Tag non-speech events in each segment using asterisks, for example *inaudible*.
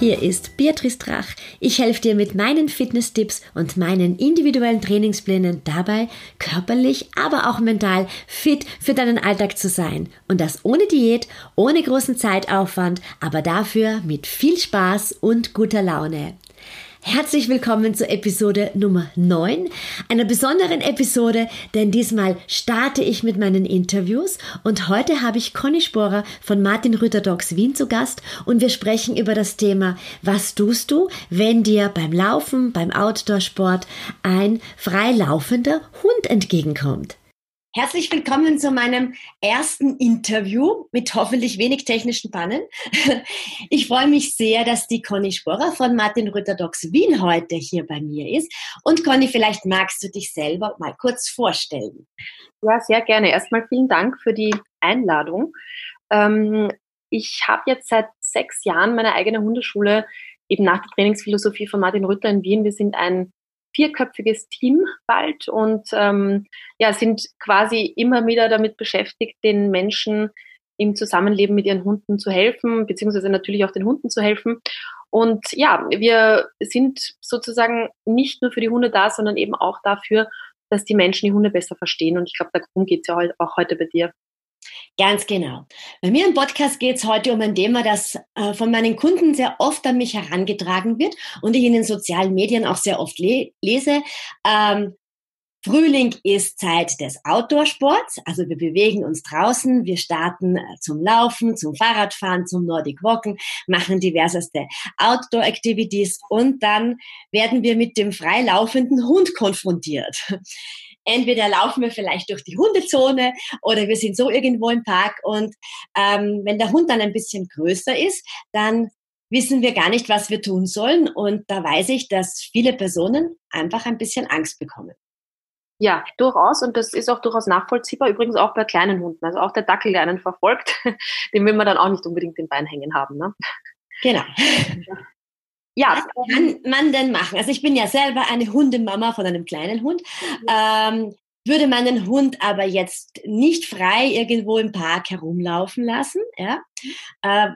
Hier ist Beatrice Drach. Ich helfe dir mit meinen Fitness-Tipps und meinen individuellen Trainingsplänen dabei, körperlich, aber auch mental fit für deinen Alltag zu sein. Und das ohne Diät, ohne großen Zeitaufwand, aber dafür mit viel Spaß und guter Laune. Herzlich willkommen zur Episode Nummer 9, einer besonderen Episode, denn diesmal starte ich mit meinen Interviews und heute habe ich Conny Sporer von Martin Rütter Dogs Wien zu Gast und wir sprechen über das Thema, was tust du, wenn dir beim Laufen, beim Outdoor-Sport ein freilaufender Hund entgegenkommt? Herzlich willkommen zu meinem ersten Interview mit hoffentlich wenig technischen Pannen. *laughs* Ich freue mich sehr, dass die Conny Sporer von Martin Rütter Docs Wien heute hier bei mir ist. Und Conny, vielleicht magst du dich selber mal kurz vorstellen. Ja, sehr gerne. Erstmal vielen Dank für die Einladung. Ähm, ich habe jetzt seit sechs Jahren meine eigene Hundeschule eben nach der Trainingsphilosophie von Martin Rütter in Wien. Wir sind ein vierköpfiges Team bald und ähm, ja, sind quasi immer wieder damit beschäftigt, den Menschen im Zusammenleben mit ihren Hunden zu helfen, beziehungsweise natürlich auch den Hunden zu helfen. Und ja, wir sind sozusagen nicht nur für die Hunde da, sondern eben auch dafür, dass die Menschen die Hunde besser verstehen. Und ich glaube, darum geht es ja auch heute bei dir. Ganz genau. Bei mir im Podcast geht es heute um ein Thema, das äh, von meinen Kunden sehr oft an mich herangetragen wird und ich in den sozialen Medien auch sehr oft le lese. Ähm, Frühling ist Zeit des Outdoor-Sports, also wir bewegen uns draußen, wir starten äh, zum Laufen, zum Fahrradfahren, zum Nordic Walken, machen diverseste Outdoor-Activities und dann werden wir mit dem freilaufenden Hund konfrontiert. Entweder laufen wir vielleicht durch die Hundezone oder wir sind so irgendwo im Park und ähm, wenn der Hund dann ein bisschen größer ist, dann wissen wir gar nicht, was wir tun sollen. Und da weiß ich, dass viele Personen einfach ein bisschen Angst bekommen. Ja, durchaus. Und das ist auch durchaus nachvollziehbar. Übrigens auch bei kleinen Hunden. Also auch der Dackel, der einen verfolgt, *laughs* den will man dann auch nicht unbedingt den Bein hängen haben. Ne? Genau. Ja, was kann man denn machen? Also ich bin ja selber eine Hundemama von einem kleinen Hund. Ähm, würde meinen Hund aber jetzt nicht frei irgendwo im Park herumlaufen lassen. Ja? Äh,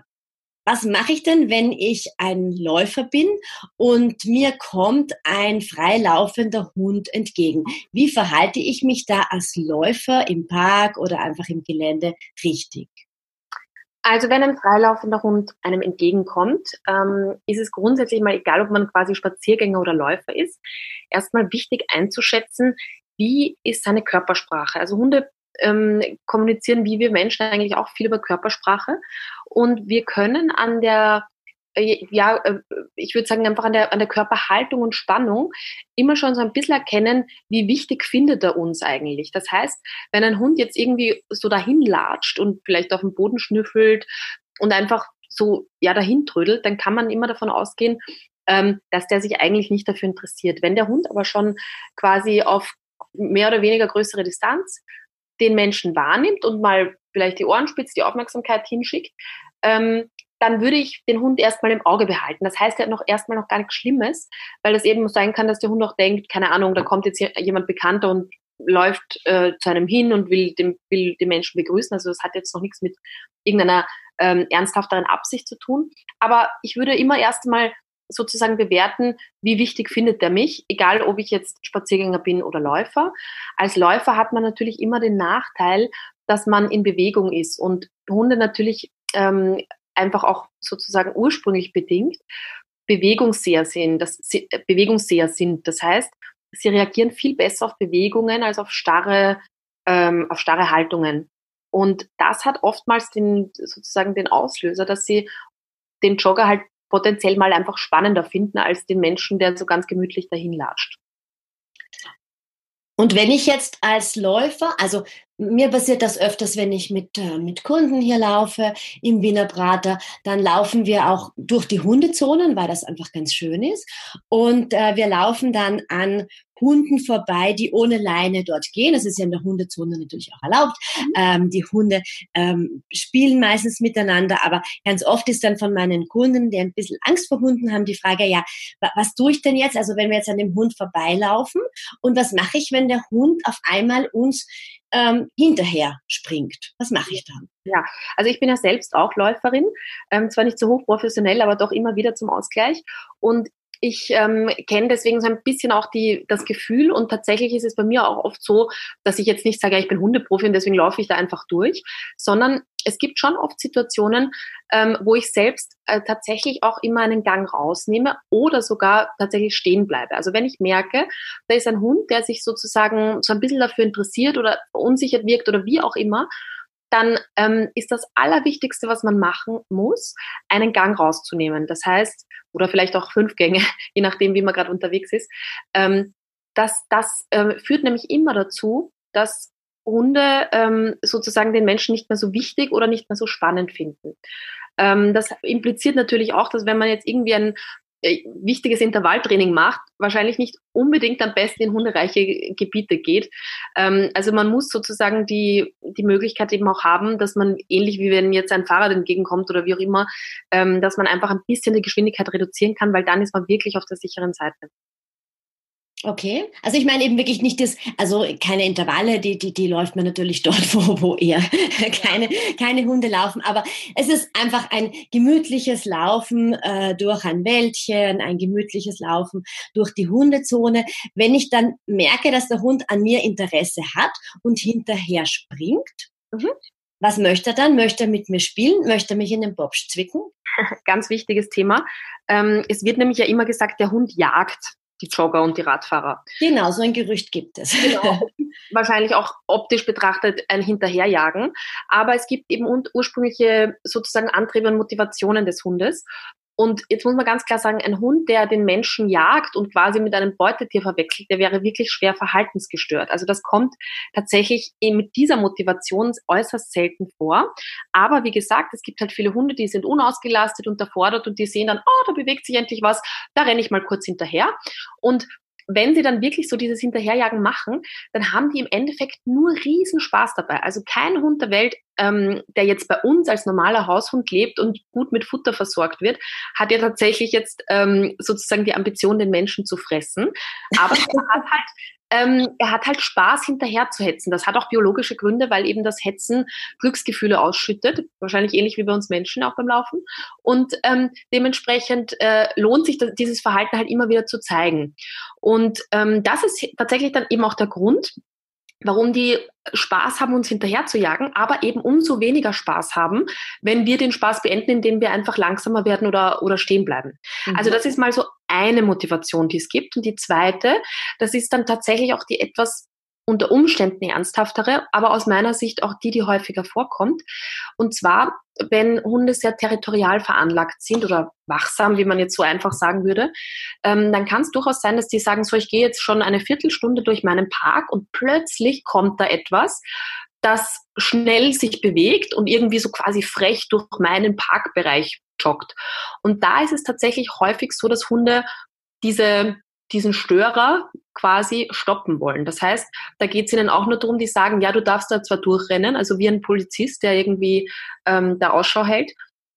was mache ich denn, wenn ich ein Läufer bin und mir kommt ein freilaufender Hund entgegen? Wie verhalte ich mich da als Läufer im Park oder einfach im Gelände richtig? Also wenn ein freilaufender Hund einem entgegenkommt, ähm, ist es grundsätzlich mal egal, ob man quasi Spaziergänger oder Läufer ist, erstmal wichtig einzuschätzen, wie ist seine Körpersprache. Also Hunde ähm, kommunizieren wie wir Menschen eigentlich auch viel über Körpersprache und wir können an der ja, äh, ich würde sagen, einfach an der, an der Körperhaltung und Spannung immer schon so ein bisschen erkennen, wie wichtig findet er uns eigentlich. Das heißt, wenn ein Hund jetzt irgendwie so dahin latscht und vielleicht auf dem Boden schnüffelt und einfach so ja dahin trödelt, dann kann man immer davon ausgehen, ähm, dass der sich eigentlich nicht dafür interessiert. Wenn der Hund aber schon quasi auf mehr oder weniger größere Distanz den Menschen wahrnimmt und mal vielleicht die Ohren spitzt, die Aufmerksamkeit hinschickt, ähm, dann würde ich den Hund erstmal im Auge behalten. Das heißt ja noch erstmal noch gar nichts Schlimmes, weil das eben sein kann, dass der Hund auch denkt, keine Ahnung, da kommt jetzt jemand Bekannter und läuft äh, zu einem hin und will den, will den Menschen begrüßen. Also das hat jetzt noch nichts mit irgendeiner ähm, ernsthafteren Absicht zu tun. Aber ich würde immer erstmal sozusagen bewerten, wie wichtig findet der mich, egal ob ich jetzt Spaziergänger bin oder Läufer. Als Läufer hat man natürlich immer den Nachteil, dass man in Bewegung ist und Hunde natürlich ähm, einfach auch sozusagen ursprünglich bedingt Bewegungsseher sind, das, Bewegungsseher sind. Das heißt, sie reagieren viel besser auf Bewegungen als auf starre, ähm, auf starre Haltungen. Und das hat oftmals den, sozusagen den Auslöser, dass sie den Jogger halt potenziell mal einfach spannender finden als den Menschen, der so ganz gemütlich dahin latscht. Und wenn ich jetzt als Läufer, also mir passiert das öfters, wenn ich mit, äh, mit Kunden hier laufe im Wiener Prater, dann laufen wir auch durch die Hundezonen, weil das einfach ganz schön ist. Und äh, wir laufen dann an Hunden vorbei, die ohne Leine dort gehen. Das ist ja in der Hundezone natürlich auch erlaubt. Mhm. Ähm, die Hunde ähm, spielen meistens miteinander, aber ganz oft ist dann von meinen Kunden, die ein bisschen Angst vor Hunden haben, die Frage, ja, was tue ich denn jetzt? Also wenn wir jetzt an dem Hund vorbeilaufen und was mache ich, wenn der Hund auf einmal uns ähm, hinterher springt. Was mache ich dann? Ja, also ich bin ja selbst auch Läuferin, ähm, zwar nicht so hochprofessionell, aber doch immer wieder zum Ausgleich. Und ich ähm, kenne deswegen so ein bisschen auch die, das Gefühl und tatsächlich ist es bei mir auch oft so, dass ich jetzt nicht sage, ich bin Hundeprofi und deswegen laufe ich da einfach durch, sondern es gibt schon oft Situationen, ähm, wo ich selbst äh, tatsächlich auch immer einen Gang rausnehme oder sogar tatsächlich stehen bleibe. Also wenn ich merke, da ist ein Hund, der sich sozusagen so ein bisschen dafür interessiert oder unsicher wirkt oder wie auch immer, dann ähm, ist das Allerwichtigste, was man machen muss, einen Gang rauszunehmen. Das heißt, oder vielleicht auch fünf Gänge, *laughs* je nachdem, wie man gerade unterwegs ist. Ähm, das das ähm, führt nämlich immer dazu, dass Hunde ähm, sozusagen den Menschen nicht mehr so wichtig oder nicht mehr so spannend finden. Ähm, das impliziert natürlich auch, dass wenn man jetzt irgendwie ein wichtiges Intervalltraining macht, wahrscheinlich nicht unbedingt am besten in hundereiche Gebiete geht. Ähm, also man muss sozusagen die, die Möglichkeit eben auch haben, dass man ähnlich wie wenn jetzt ein Fahrrad entgegenkommt oder wie auch immer, ähm, dass man einfach ein bisschen die Geschwindigkeit reduzieren kann, weil dann ist man wirklich auf der sicheren Seite. Okay, also ich meine eben wirklich nicht das, also keine Intervalle, die, die, die läuft man natürlich *laughs* dort, wo, wo eher keine, keine Hunde laufen, aber es ist einfach ein gemütliches Laufen äh, durch ein Wäldchen, ein gemütliches Laufen durch die Hundezone. Wenn ich dann merke, dass der Hund an mir Interesse hat und hinterher springt, mhm. was möchte er dann? Möchte er mit mir spielen? Möchte er mich in den Bobsch zwicken? *laughs* Ganz wichtiges Thema. Ähm, es wird nämlich ja immer gesagt, der Hund jagt die Jogger und die Radfahrer. Genau, so ein Gerücht gibt es. Genau. *laughs* Wahrscheinlich auch optisch betrachtet ein Hinterherjagen. Aber es gibt eben ursprüngliche sozusagen Antriebe und Motivationen des Hundes. Und jetzt muss man ganz klar sagen, ein Hund, der den Menschen jagt und quasi mit einem Beutetier verwechselt, der wäre wirklich schwer verhaltensgestört. Also das kommt tatsächlich mit dieser Motivation äußerst selten vor. Aber wie gesagt, es gibt halt viele Hunde, die sind unausgelastet, unterfordert und die sehen dann, oh, da bewegt sich endlich was, da renne ich mal kurz hinterher. Und wenn sie dann wirklich so dieses Hinterherjagen machen, dann haben die im Endeffekt nur Riesenspaß dabei. Also kein Hund der Welt, ähm, der jetzt bei uns als normaler Haushund lebt und gut mit Futter versorgt wird, hat ja tatsächlich jetzt ähm, sozusagen die Ambition, den Menschen zu fressen. Aber *laughs* er hat halt ähm, er hat halt Spaß hinterher zu hetzen. Das hat auch biologische Gründe, weil eben das Hetzen Glücksgefühle ausschüttet, wahrscheinlich ähnlich wie bei uns Menschen auch beim Laufen. Und ähm, dementsprechend äh, lohnt sich das, dieses Verhalten halt immer wieder zu zeigen. Und ähm, das ist tatsächlich dann eben auch der Grund, warum die Spaß haben, uns hinterher zu jagen, aber eben umso weniger Spaß haben, wenn wir den Spaß beenden, indem wir einfach langsamer werden oder, oder stehen bleiben. Mhm. Also das ist mal so eine Motivation, die es gibt. Und die zweite, das ist dann tatsächlich auch die etwas unter Umständen ernsthaftere, aber aus meiner Sicht auch die, die häufiger vorkommt. Und zwar, wenn Hunde sehr territorial veranlagt sind oder wachsam, wie man jetzt so einfach sagen würde, ähm, dann kann es durchaus sein, dass die sagen, so, ich gehe jetzt schon eine Viertelstunde durch meinen Park und plötzlich kommt da etwas, das schnell sich bewegt und irgendwie so quasi frech durch meinen Parkbereich joggt. Und da ist es tatsächlich häufig so, dass Hunde diese diesen Störer quasi stoppen wollen. Das heißt, da geht es ihnen auch nur darum, die sagen, ja, du darfst da zwar durchrennen, also wie ein Polizist, der irgendwie ähm, da Ausschau hält,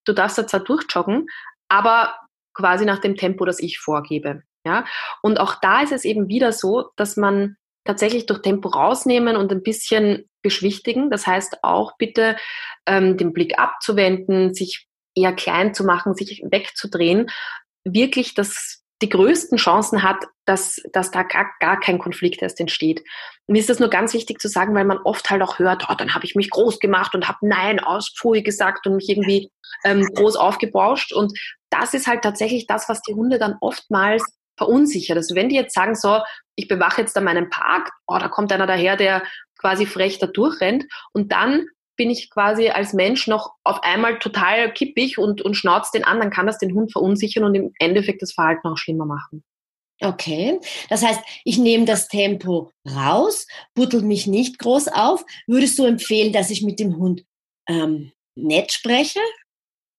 du darfst da zwar durchjoggen, aber quasi nach dem Tempo, das ich vorgebe. Ja? Und auch da ist es eben wieder so, dass man tatsächlich durch Tempo rausnehmen und ein bisschen beschwichtigen. Das heißt auch bitte ähm, den Blick abzuwenden, sich eher klein zu machen, sich wegzudrehen, wirklich das die größten Chancen hat, dass, dass da gar, gar kein Konflikt erst entsteht. Mir ist das nur ganz wichtig zu sagen, weil man oft halt auch hört, oh, dann habe ich mich groß gemacht und habe Nein aus Pfui gesagt und mich irgendwie ähm, groß aufgebauscht. Und das ist halt tatsächlich das, was die Hunde dann oftmals verunsichert. Also wenn die jetzt sagen, so, ich bewache jetzt da meinen Park, oh, da kommt einer daher, der quasi frech da durchrennt und dann bin ich quasi als Mensch noch auf einmal total kippig und, und schnauzt den an, dann kann das den Hund verunsichern und im Endeffekt das Verhalten auch schlimmer machen. Okay, das heißt, ich nehme das Tempo raus, buttel mich nicht groß auf. Würdest du empfehlen, dass ich mit dem Hund ähm, nett spreche?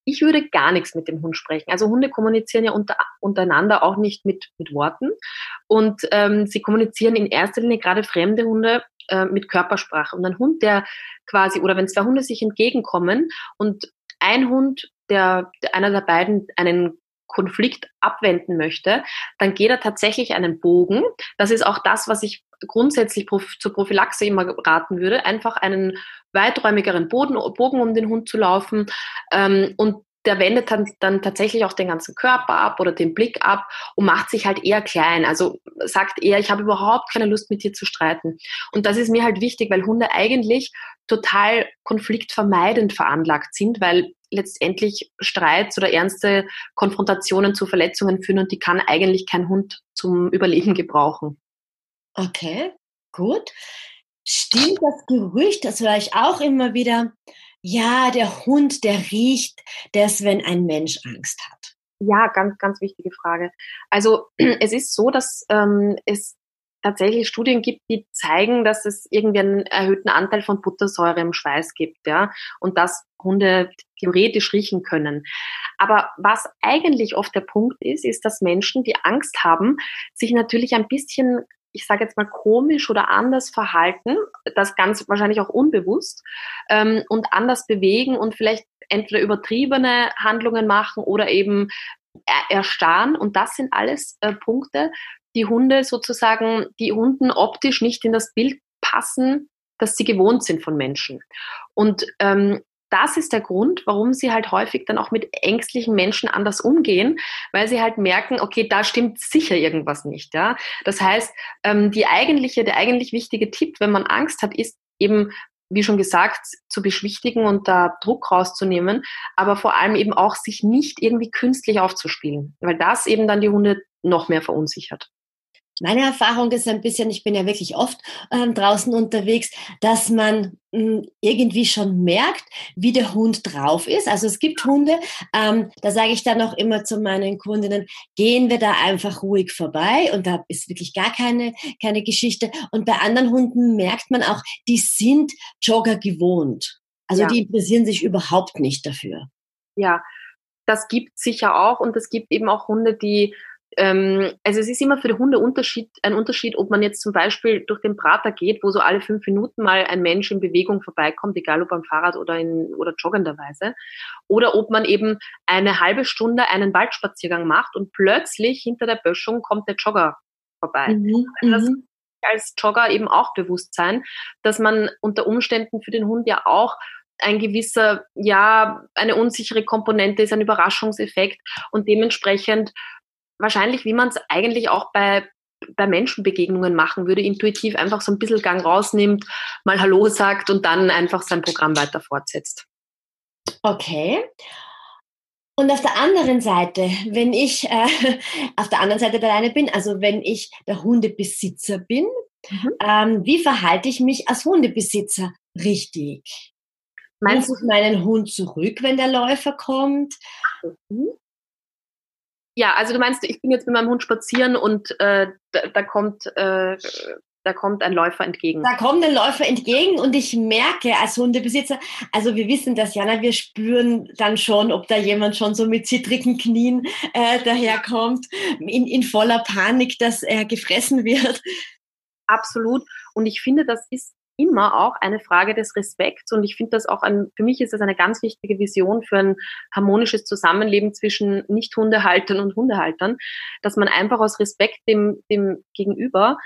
ich würde gar nichts mit dem Hund sprechen. Also Hunde kommunizieren ja unter, untereinander auch nicht mit, mit Worten. Und ähm, sie kommunizieren in erster Linie gerade fremde Hunde äh, mit Körpersprache. Und ein Hund, der quasi, oder wenn zwei Hunde sich entgegenkommen und ein Hund, der, einer der beiden einen Konflikt abwenden möchte, dann geht er tatsächlich einen Bogen. Das ist auch das, was ich grundsätzlich zur Prophylaxe immer raten würde, einfach einen weiträumigeren Boden, Bogen um den Hund zu laufen ähm, und der wendet dann, dann tatsächlich auch den ganzen Körper ab oder den Blick ab und macht sich halt eher klein. Also sagt eher, ich habe überhaupt keine Lust mit dir zu streiten. Und das ist mir halt wichtig, weil Hunde eigentlich total konfliktvermeidend veranlagt sind, weil letztendlich Streits oder ernste Konfrontationen zu Verletzungen führen und die kann eigentlich kein Hund zum Überleben gebrauchen. Okay, gut. Stimmt das Gerücht, das höre ich auch immer wieder, ja, der Hund, der riecht das, wenn ein Mensch Angst hat. Ja, ganz, ganz wichtige Frage. Also *clears throat* es ist so, dass ähm, es tatsächlich Studien gibt, die zeigen, dass es irgendwie einen erhöhten Anteil von Buttersäure im Schweiß gibt, ja, und dass Hunde theoretisch riechen können. Aber was eigentlich oft der Punkt ist, ist, dass Menschen, die Angst haben, sich natürlich ein bisschen ich sage jetzt mal, komisch oder anders verhalten, das ganz wahrscheinlich auch unbewusst, ähm, und anders bewegen und vielleicht entweder übertriebene Handlungen machen oder eben erstarren. Und das sind alles äh, Punkte, die Hunde sozusagen, die Hunden optisch nicht in das Bild passen, das sie gewohnt sind von Menschen. Und ähm, das ist der Grund, warum sie halt häufig dann auch mit ängstlichen Menschen anders umgehen, weil sie halt merken, okay, da stimmt sicher irgendwas nicht. Ja? Das heißt, ähm, die eigentliche, der eigentlich wichtige Tipp, wenn man Angst hat, ist eben, wie schon gesagt, zu beschwichtigen und da Druck rauszunehmen, aber vor allem eben auch sich nicht irgendwie künstlich aufzuspielen, weil das eben dann die Hunde noch mehr verunsichert. Meine Erfahrung ist ein bisschen, ich bin ja wirklich oft ähm, draußen unterwegs, dass man mh, hm, irgendwie schon merkt, wie der Hund drauf ist. Also es gibt Hunde, ähm, da sage ich dann auch immer zu meinen Kundinnen, gehen wir da einfach ruhig vorbei und da ist wirklich gar keine, keine Geschichte. Und bei anderen Hunden merkt man auch, die sind Jogger gewohnt. Also ja. die interessieren sich überhaupt nicht dafür. Ja, das gibt sicher auch und es gibt eben auch Hunde, die ähm, also es ist immer für die Hunde Unterschied, ein Unterschied, ob man jetzt zum Beispiel durch den Prater geht, wo so alle fünf Minuten mal ein Mensch in Bewegung vorbeikommt, egal ob am Fahrrad oder in oder joggenderweise, oder ob man eben eine halbe Stunde einen Waldspaziergang macht und plötzlich hinter der Böschung kommt der Jogger vorbei. Mhm, also mhm. als Jogger eben auch bewusst sein, dass man unter Umständen für den Hund ja auch ein gewisser, ja, eine unsichere Komponente ist, ein Überraschungseffekt und dementsprechend wahrscheinlich, wie man es eigentlich auch bei, bei Menschenbegegnungen machen würde, intuitiv einfach so ein bisschen Gang rausnimmt, mal Hallo sagt und dann einfach sein Programm weiter fortsetzt. Okay. Und auf der anderen Seite, wenn ich äh, *laughs* auf der anderen Seite alleine bin, also wenn ich der Hundebesitzer bin, mhm. ähm, wie verhalte ich mich als Hundebesitzer richtig? Meinst du meinen Hund zurück, wenn der Läufer kommt? Mhm. Ja, also du meinst, ich bin jetzt mit meinem Hund spazieren und äh, da, da kommt äh, da kommt ein Läufer entgegen. Da kommt ein Läufer entgegen und ich merke als Hundebesitzer, also wir wissen das, Jana, wir spüren dann schon, ob da jemand schon so mit zittrigen Knien äh, daherkommt, in, in voller Panik, dass er gefressen wird. Absolut. Und ich finde, das ist immer auch eine Frage des Respekts und ich finde das auch ein, für mich ist das eine ganz wichtige Vision für ein harmonisches Zusammenleben zwischen Nicht-Hundehaltern und Hundehaltern, dass man einfach aus Respekt dem, dem Gegenüber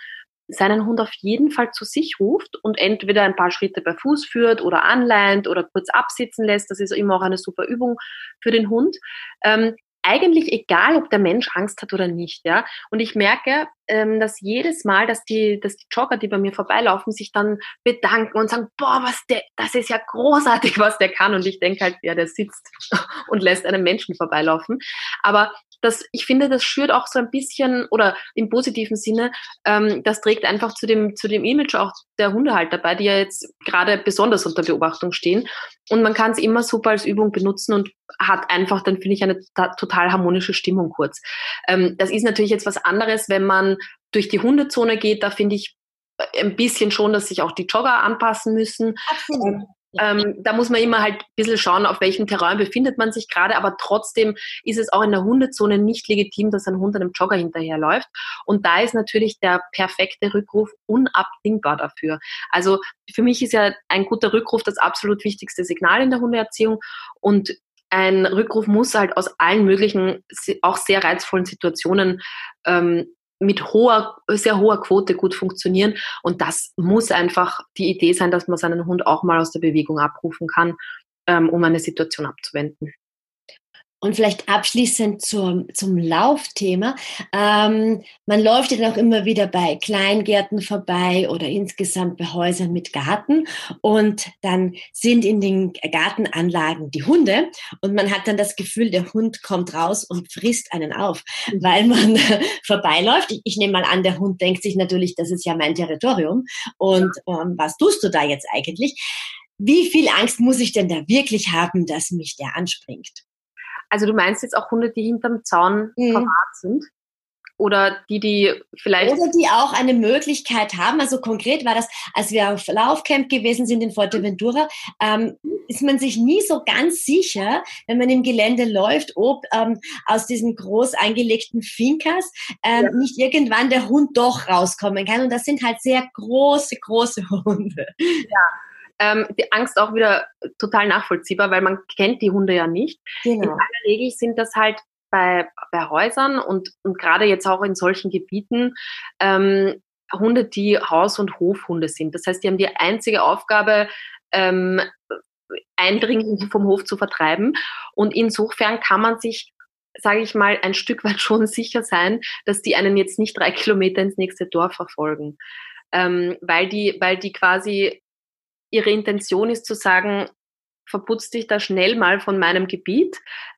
seinen Hund auf jeden Fall zu sich ruft und entweder ein paar Schritte bei Fuß führt oder anleint oder kurz absitzen lässt. Das ist immer auch eine super Übung für den Hund. Ähm, eigentlich egal, ob der Mensch Angst hat oder nicht, ja. Und ich merke, ähm, dass jedes Mal, dass die, dass die Jogger, die bei mir vorbeilaufen, sich dann bedanken und sagen, boah, was der, das ist ja großartig, was der kann. Und ich denke halt, ja, der sitzt *laughs* und lässt einen Menschen vorbeilaufen. Aber das, ich finde, das schürt auch so ein bisschen oder im positiven Sinne, ähm, das trägt einfach zu dem, zu dem Image auch der Hundehalter bei, die ja jetzt gerade besonders unter Beobachtung stehen. Und man kann es immer super als Übung benutzen und hat einfach dann, finde ich, eine total harmonische Stimmung kurz. Ähm, das ist natürlich jetzt was anderes, wenn man durch die Hundezone geht, da finde ich äh, ein bisschen schon, dass sich auch die Jogger anpassen müssen. Absolut. Ähm, da muss man immer halt ein bisschen schauen, auf welchem Terrain befindet man sich gerade, aber trotzdem ist es auch in der Hundezone nicht legitim, dass ein Hund einem Jogger hinterherläuft. Und da ist natürlich der perfekte Rückruf unabdingbar dafür. Also für mich ist ja ein guter Rückruf das absolut wichtigste Signal in der Hundeerziehung und ein Rückruf muss halt aus allen möglichen, auch sehr reizvollen Situationen ähm, mit hoher, sehr hoher Quote gut funktionieren. Und das muss einfach die Idee sein, dass man seinen Hund auch mal aus der Bewegung abrufen kann, ähm, um eine Situation abzuwenden. Und vielleicht abschließend zum, zum Laufthema. Ähm, man läuft ja dann auch immer wieder bei Kleingärten vorbei oder insgesamt bei Häusern mit Garten. Und dann sind in den Gartenanlagen die Hunde. Und man hat dann das Gefühl, der Hund kommt raus und frisst einen auf, mhm. weil man *laughs* vorbeiläuft. Ich, ich nehme mal an, der Hund denkt sich natürlich, das ist ja mein Territorium. Und ähm, was tust du da jetzt eigentlich? Wie viel Angst muss ich denn da wirklich haben, dass mich der anspringt? Also du meinst jetzt auch Hunde, die hinterm Zaun mhm. verwahrt sind? Oder die, die vielleicht. Oder die auch eine Möglichkeit haben. Also konkret war das, als wir auf Laufcamp gewesen sind in Forteventura, ähm, ist man sich nie so ganz sicher, wenn man im Gelände läuft, ob ähm, aus diesen groß angelegten Finkers ähm, ja. nicht irgendwann der Hund doch rauskommen kann. Und das sind halt sehr große, große *laughs* Hunde. Ja ähm, die Angst auch wieder total nachvollziehbar, weil man kennt die Hunde ja nicht. Genau. In aller Regel sind das halt bei, bei Häusern und, und gerade jetzt auch in solchen Gebieten ähm, Hunde, die Haus- und Hofhunde sind. Das heißt, die haben die einzige Aufgabe, ähm, Eindringlinge vom Hof zu vertreiben. Und insofern kann man sich, sage ich mal, ein Stück weit *laughs* schon sicher sein, dass die einen jetzt nicht drei Kilometer ins nächste Dorf verfolgen. Ähm, weil die, weil die quasi ihre Intention ist zu sagen, verputz dich da schnell mal von meinem Gebiet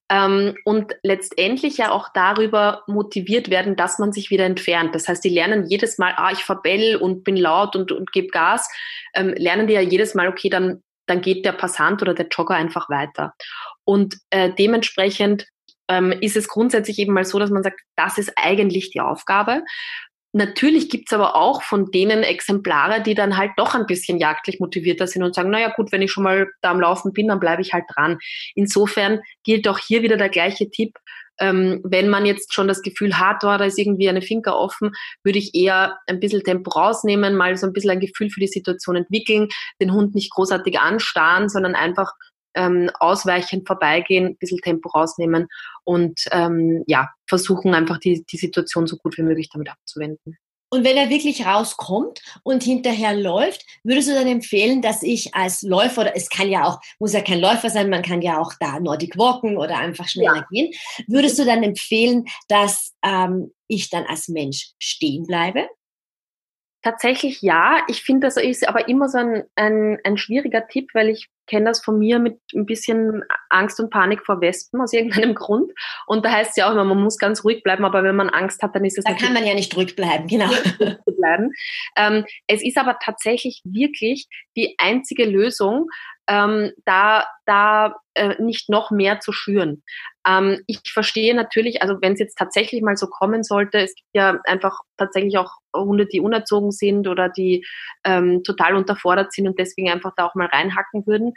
ähm, und letztendlich ja auch darüber motiviert werden, dass man sich wieder entfernt. Das heißt, die lernen jedes Mal, ah, ich verbell und bin laut und, und gebe Gas, ähm, lernen die ja jedes Mal, okay, dann, dann geht der Passant oder der Jogger einfach weiter. Und äh, dementsprechend ähm, ist es grundsätzlich eben mal so, dass man sagt, das ist eigentlich die Aufgabe. Natürlich gibt's aber auch von denen Exemplare, die dann halt doch ein bisschen jagdlich motivierter sind und sagen, naja gut, wenn ich schon mal da am Laufen bin, dann bleibe ich halt dran. Insofern gilt auch hier wieder der gleiche Tipp. Ähm, wenn man jetzt schon das Gefühl hat, oh, da ist irgendwie eine Finca offen, würde ich eher ein bisschen Tempo rausnehmen, mal so ein bisschen ein Gefühl für die Situation entwickeln, den Hund nicht großartig anstarren, sondern einfach ähm, ausweichend vorbeigehen, ein bisschen Tempo rausnehmen und ähm, ja, versuchen einfach die, die Situation so gut wie möglich damit abzuwenden. Und wenn er wirklich rauskommt und hinterher läuft, würdest du dann empfehlen, dass ich als Läufer, oder es kann ja auch, muss ja kein Läufer sein, man kann ja auch da Nordic walken oder einfach schneller ja. gehen, würdest du dann empfehlen, dass ähm, ich dann als Mensch stehen bleibe? Tatsächlich ja. Ich finde, das ist aber immer so ein, ein, ein schwieriger Tipp, weil ich kenne das von mir mit ein bisschen Angst und Panik vor Wespen aus irgendeinem *laughs* Grund. Und da heißt es ja auch immer, man muss ganz ruhig bleiben, aber wenn man Angst hat, dann ist es. Da kann man ja nicht ruhig bleiben, genau. bleiben. Ähm, es ist aber tatsächlich wirklich die einzige Lösung, ähm, da, da äh, nicht noch mehr zu schüren. Ähm, ich verstehe natürlich, also wenn es jetzt tatsächlich mal so kommen sollte, es gibt ja einfach tatsächlich auch Hunde, die unerzogen sind oder die ähm, total unterfordert sind und deswegen einfach da auch mal reinhacken würden.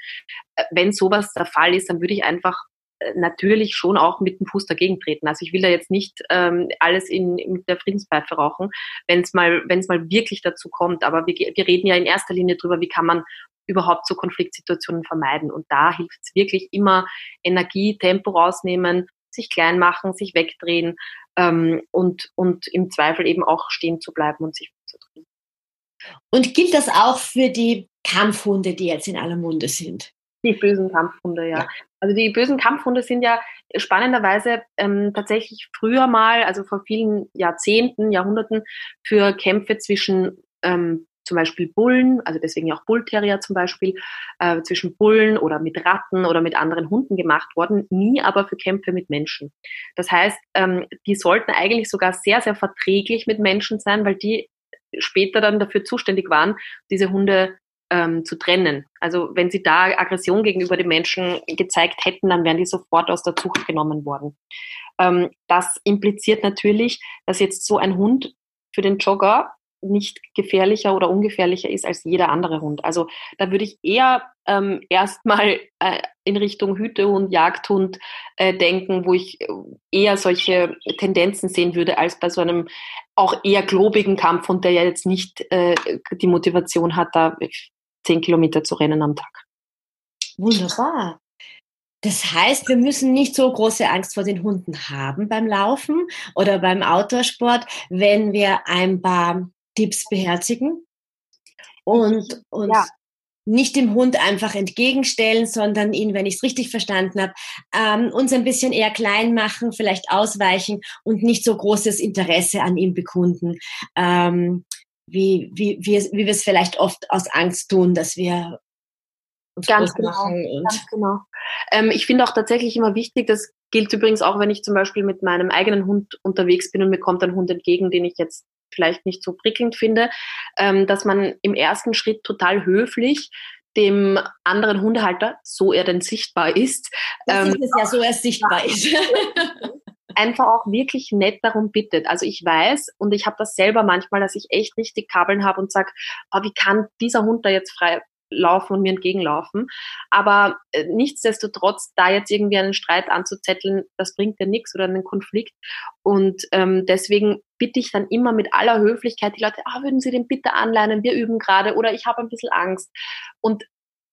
Äh, wenn sowas der Fall ist, dann würde ich einfach äh, natürlich schon auch mit dem Fuß dagegen treten. Also ich will da jetzt nicht ähm, alles in, mit der Friedenspfeife rauchen, wenn es mal, wenn mal wirklich dazu kommt. Aber wir, wir reden ja in erster Linie drüber, wie kann man überhaupt so Konfliktsituationen vermeiden. Und da hilft es wirklich immer Energie, Tempo rausnehmen, sich klein machen, sich wegdrehen ähm, und, und im Zweifel eben auch stehen zu bleiben und sich wegzudrehen. Und gilt das auch für die Kampfhunde, die jetzt in aller Munde sind? Die bösen Kampfhunde, ja. ja. Also die bösen Kampfhunde sind ja spannenderweise ähm, tatsächlich früher mal, also vor vielen Jahrzehnten, Jahrhunderten, für Kämpfe zwischen ähm, zum Beispiel Bullen, also deswegen auch Bullterrier zum Beispiel, äh, zwischen Bullen oder mit Ratten oder mit anderen Hunden gemacht worden, nie aber für Kämpfe mit Menschen. Das heißt, ähm, die sollten eigentlich sogar sehr, sehr verträglich mit Menschen sein, weil die später dann dafür zuständig waren, diese Hunde ähm, zu trennen. Also wenn sie da Aggression gegenüber den Menschen gezeigt hätten, dann wären die sofort aus der Zucht genommen worden. Ähm, das impliziert natürlich, dass jetzt so ein Hund für den Jogger nicht gefährlicher oder ungefährlicher ist als jeder andere Hund. Also da würde ich eher ähm, erstmal äh, in Richtung Hütehund, Jagdhund äh, denken, wo ich äh, eher solche Tendenzen sehen würde, als bei so einem auch eher globigen Kampfhund, der ja jetzt nicht äh, die Motivation hat, da zehn Kilometer zu rennen am Tag. Wunderbar. Das heißt, wir müssen nicht so große Angst vor den Hunden haben beim Laufen oder beim Outdoorsport, wenn wir ein paar Tipps beherzigen und uns ja. nicht dem Hund einfach entgegenstellen, sondern ihn, wenn ich es richtig verstanden habe, ähm, uns ein bisschen eher klein machen, vielleicht ausweichen und nicht so großes Interesse an ihm bekunden. Ähm, wie, wie, wie, wie wir es vielleicht oft aus Angst tun, dass wir uns ganz genau, ganz genau. Ähm, ich finde auch tatsächlich immer wichtig, das gilt übrigens auch, wenn ich zum Beispiel mit meinem eigenen Hund unterwegs bin und mir kommt ein Hund entgegen, den ich jetzt vielleicht nicht so prickelnd finde, ähm, dass man im ersten Schritt total höflich dem anderen Hundehalter, so er denn sichtbar ist, das ähm, ist es ja, so er sichtbar ist. *laughs* einfach auch wirklich nett darum bittet. Also ich weiß und ich habe das selber manchmal, dass ich echt nicht die Kabeln habe und sage, oh, wie kann dieser Hund da jetzt frei laufen und mir entgegenlaufen. Aber äh, nichtsdestotrotz, da jetzt irgendwie einen Streit anzuzetteln, das bringt ja nichts oder einen Konflikt. Und ähm, deswegen bitte ich dann immer mit aller Höflichkeit die Leute, ah, würden Sie den bitte anleihen, wir üben gerade oder ich habe ein bisschen Angst. Und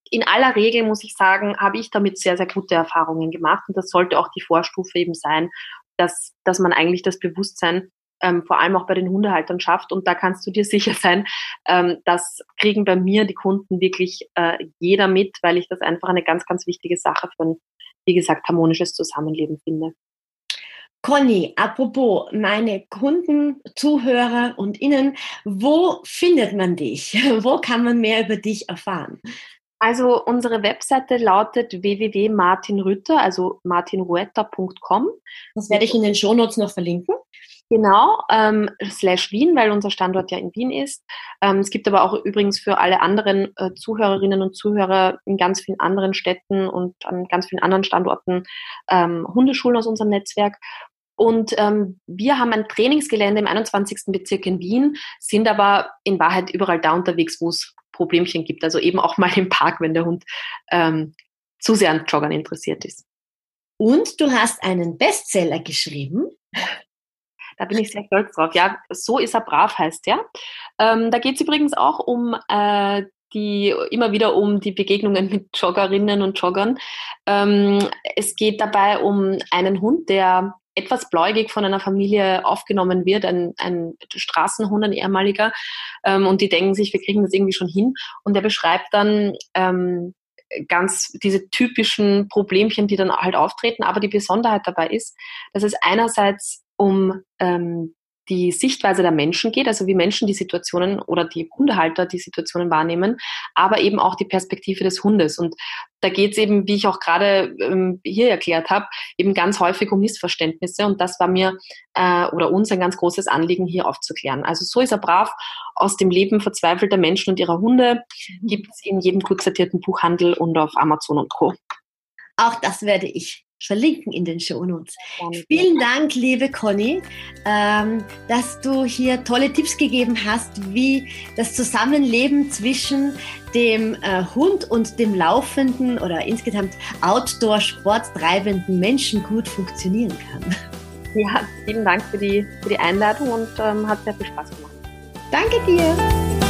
in aller Regel muss ich sagen, habe ich damit sehr, sehr gute Erfahrungen gemacht. Und das sollte auch die Vorstufe eben sein, dass, dass man eigentlich das Bewusstsein ähm, vor allem auch bei den Hundehaltern schafft. Und da kannst du dir *laughs* sicher sein, ähm, das kriegen bei mir die Kunden wirklich äh, jeder mit, weil ich das einfach eine ganz, ganz wichtige Sache für ein, wie gesagt, harmonisches Zusammenleben finde. Conny, apropos meine Kunden, Zuhörer und Innen, wo findet man dich? *laughs* Wo kann man mehr über dich erfahren? Also unsere Webseite lautet www.martinrütter, also martinruetta.com. Das werde ich in den Shownotes noch verlinken. Genau, ähm, slash Wien, weil unser Standort ja in Wien ist. Ähm, es gibt aber auch übrigens für alle anderen äh, Zuhörerinnen und Zuhörer in ganz vielen anderen Städten und an ganz vielen anderen Standorten ähm, Hundeschulen aus unserem Netzwerk. Und ähm, wir haben ein Trainingsgelände im 21. Bezirk in Wien, sind aber in Wahrheit überall da unterwegs, wo es Problemchen gibt. Also eben auch mal im Park, wenn der Hund ähm, zu sehr an Joggern interessiert ist. Und du hast einen Bestseller geschrieben. Da bin ich sehr stolz drauf. Ja, so ist er brav heißt der. Ähm, da geht es übrigens auch um äh, die immer wieder um die Begegnungen mit Joggerinnen und Joggern. Ähm, es geht dabei um einen Hund, der etwas bläugig von einer Familie aufgenommen wird, ein, ein Straßenhund, ein ehemaliger, ähm, und die denken sich, wir kriegen das irgendwie schon hin. Und er beschreibt dann ähm, ganz diese typischen Problemchen, die dann halt auftreten. Aber die Besonderheit dabei ist, dass es einerseits um ähm, die Sichtweise der Menschen geht, also wie Menschen die Situationen oder die Hundehalter die Situationen wahrnehmen, aber eben auch die Perspektive des Hundes. Und da geht es eben, wie ich auch gerade ähm, hier erklärt habe, eben ganz häufig um Missverständnisse. Und das war mir äh, oder uns ein ganz großes Anliegen, hier aufzuklären. Also so ist er brav aus dem Leben verzweifelter Menschen und ihrer Hunde. Gibt es in jedem gut sortierten Buchhandel und auf Amazon und Co. Auch das werde ich verlinken in den Shownotes. Vielen Dank, liebe Conny, ähm, dass du hier tolle Tipps gegeben hast, wie das Zusammenleben zwischen dem äh, Hund und dem laufenden oder insgesamt Outdoor-Sport treibenden Menschen gut funktionieren kann. Ja, vielen Dank für die, für die Einladung und ähm, hat sehr viel Spaß gemacht. Danke dir.